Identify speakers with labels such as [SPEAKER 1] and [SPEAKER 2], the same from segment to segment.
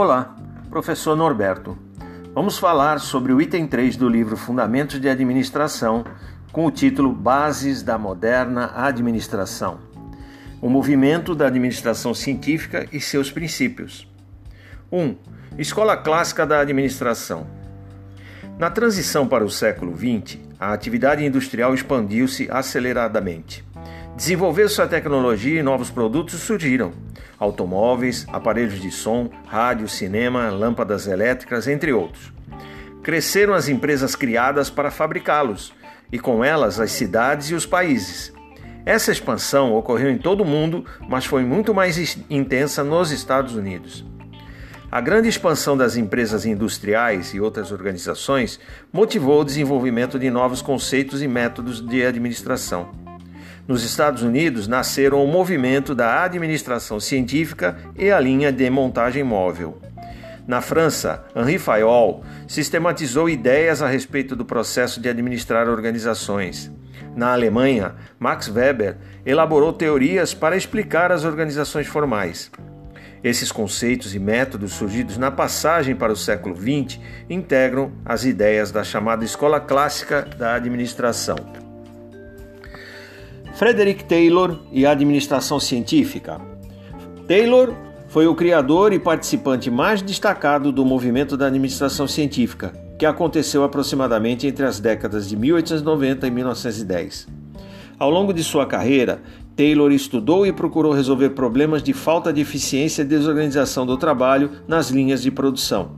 [SPEAKER 1] Olá, professor Norberto. Vamos falar sobre o item 3 do livro Fundamentos de Administração, com o título Bases da Moderna Administração. O movimento da administração científica e seus princípios. 1. Escola Clássica da Administração. Na transição para o século XX, a atividade industrial expandiu-se aceleradamente. Desenvolveu-se a tecnologia e novos produtos surgiram automóveis, aparelhos de som, rádio, cinema, lâmpadas elétricas, entre outros. Cresceram as empresas criadas para fabricá-los, e com elas as cidades e os países. Essa expansão ocorreu em todo o mundo, mas foi muito mais intensa nos Estados Unidos. A grande expansão das empresas industriais e outras organizações motivou o desenvolvimento de novos conceitos e métodos de administração. Nos Estados Unidos nasceram o movimento da administração científica e a linha de montagem móvel. Na França, Henri Fayol sistematizou ideias a respeito do processo de administrar organizações. Na Alemanha, Max Weber elaborou teorias para explicar as organizações formais. Esses conceitos e métodos surgidos na passagem para o século XX integram as ideias da chamada Escola Clássica da Administração. Frederick Taylor e a administração científica. Taylor foi o criador e participante mais destacado do movimento da administração científica, que aconteceu aproximadamente entre as décadas de 1890 e 1910. Ao longo de sua carreira, Taylor estudou e procurou resolver problemas de falta de eficiência e desorganização do trabalho nas linhas de produção.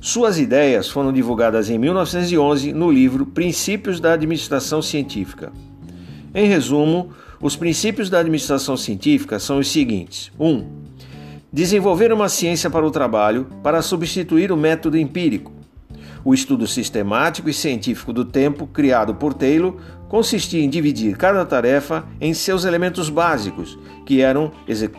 [SPEAKER 1] Suas ideias foram divulgadas em 1911 no livro Princípios da Administração Científica. Em resumo, os princípios da administração científica são os seguintes: 1. Um, desenvolver uma ciência para o trabalho para substituir o método empírico. O estudo sistemático e científico do tempo, criado por Taylor, consistia em dividir cada tarefa em seus elementos básicos, que eram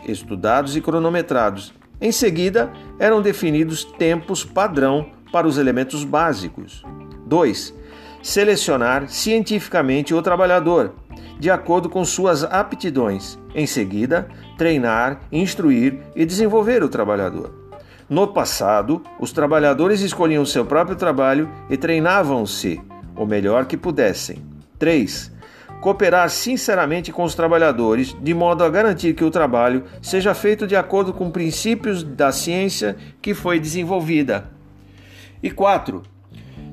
[SPEAKER 1] estudados e cronometrados. Em seguida, eram definidos tempos padrão para os elementos básicos. 2. Selecionar cientificamente o trabalhador, de acordo com suas aptidões. Em seguida, treinar, instruir e desenvolver o trabalhador. No passado, os trabalhadores escolhiam seu próprio trabalho e treinavam-se o melhor que pudessem. 3. Cooperar sinceramente com os trabalhadores, de modo a garantir que o trabalho seja feito de acordo com princípios da ciência que foi desenvolvida. E 4.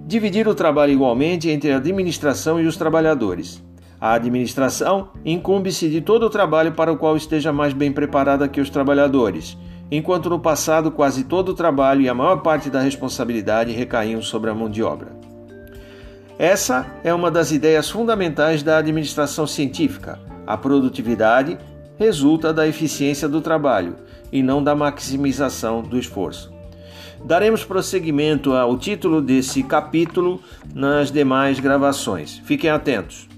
[SPEAKER 1] Dividir o trabalho igualmente entre a administração e os trabalhadores. A administração incumbe-se de todo o trabalho para o qual esteja mais bem preparada que os trabalhadores, enquanto no passado quase todo o trabalho e a maior parte da responsabilidade recaíam sobre a mão de obra. Essa é uma das ideias fundamentais da administração científica. A produtividade resulta da eficiência do trabalho e não da maximização do esforço. Daremos prosseguimento ao título desse capítulo nas demais gravações. Fiquem atentos.